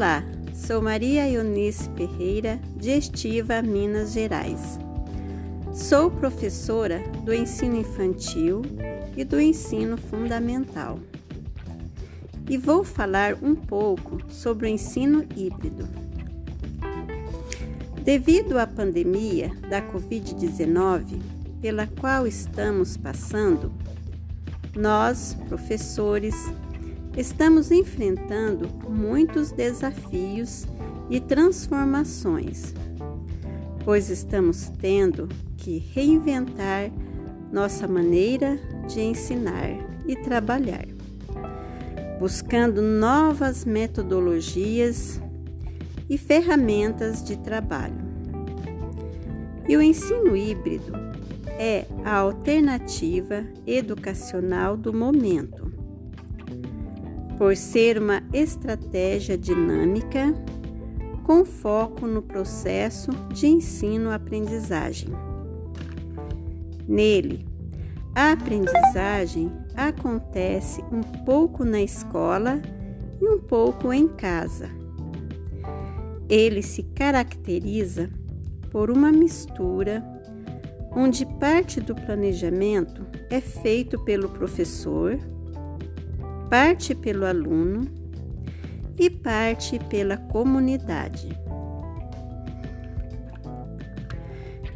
Olá, sou Maria Eunice Ferreira, de Estiva, Minas Gerais. Sou professora do ensino infantil e do ensino fundamental. E vou falar um pouco sobre o ensino híbrido. Devido à pandemia da Covid-19, pela qual estamos passando, nós, professores, estamos enfrentando muitos desafios e transformações, pois estamos tendo que reinventar nossa maneira de ensinar e trabalhar, buscando novas metodologias e ferramentas de trabalho. E o ensino híbrido é a alternativa educacional do momento, por ser uma estratégia dinâmica com foco no processo de ensino-aprendizagem. Nele, a aprendizagem acontece um pouco na escola e um pouco em casa. Ele se caracteriza por uma mistura onde parte do planejamento é feito pelo professor, parte pelo aluno e parte pela comunidade.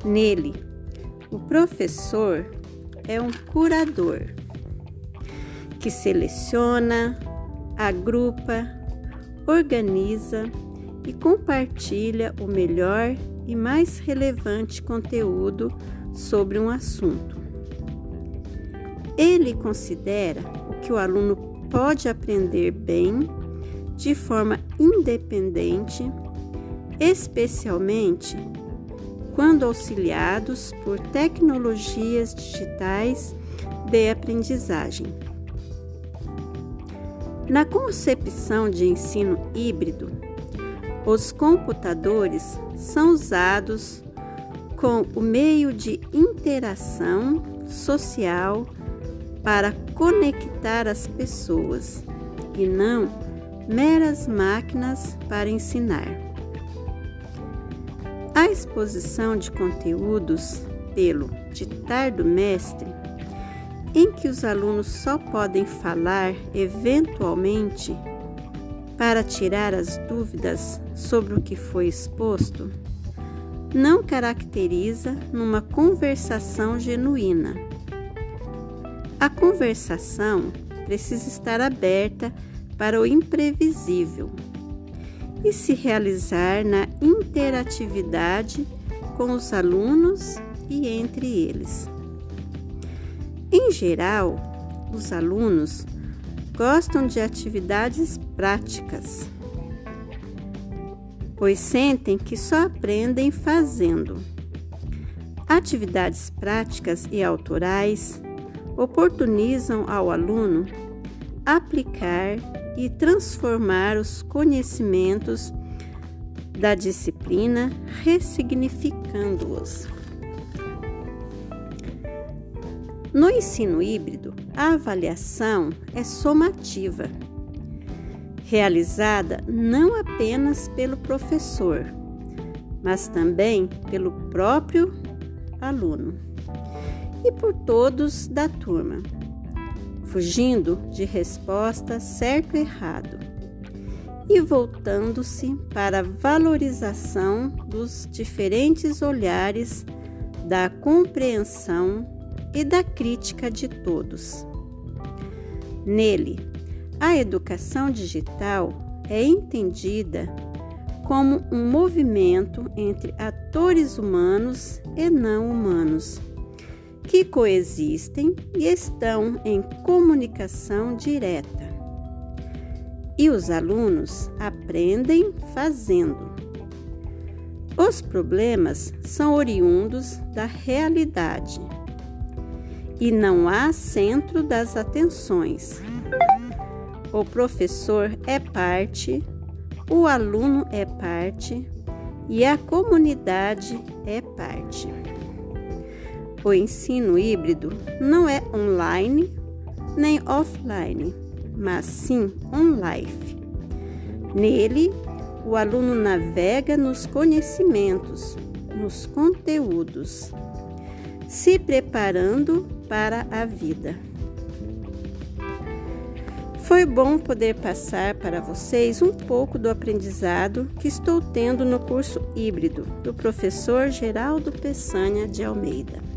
Nele, o professor é um curador que seleciona, agrupa, organiza e compartilha o melhor e mais relevante conteúdo sobre um assunto. Ele considera o que o aluno pode aprender bem de forma independente, especialmente quando auxiliados por tecnologias digitais de aprendizagem. Na concepção de ensino híbrido, os computadores são usados com o meio de interação social para conectar as pessoas e não meras máquinas para ensinar. A exposição de conteúdos pelo ditar do mestre, em que os alunos só podem falar eventualmente para tirar as dúvidas sobre o que foi exposto, não caracteriza numa conversação genuína. A conversação precisa estar aberta para o imprevisível e se realizar na interatividade com os alunos e entre eles. Em geral, os alunos gostam de atividades práticas pois sentem que só aprendem fazendo. Atividades práticas e autorais oportunizam ao aluno aplicar e transformar os conhecimentos da disciplina, ressignificando-os. No ensino híbrido, a avaliação é somativa realizada não apenas pelo professor, mas também pelo próprio aluno e por todos da turma, fugindo de resposta certo errado e voltando-se para a valorização dos diferentes olhares da compreensão e da crítica de todos. Nele, a educação digital é entendida como um movimento entre atores humanos e não humanos que coexistem e estão em comunicação direta. E os alunos aprendem fazendo. Os problemas são oriundos da realidade e não há centro das atenções. O professor é parte, o aluno é parte e a comunidade é parte. O ensino híbrido não é online nem offline, mas sim on life, Nele, o aluno navega nos conhecimentos, nos conteúdos, se preparando para a vida. Foi bom poder passar para vocês um pouco do aprendizado que estou tendo no curso híbrido do professor Geraldo Peçanha de Almeida.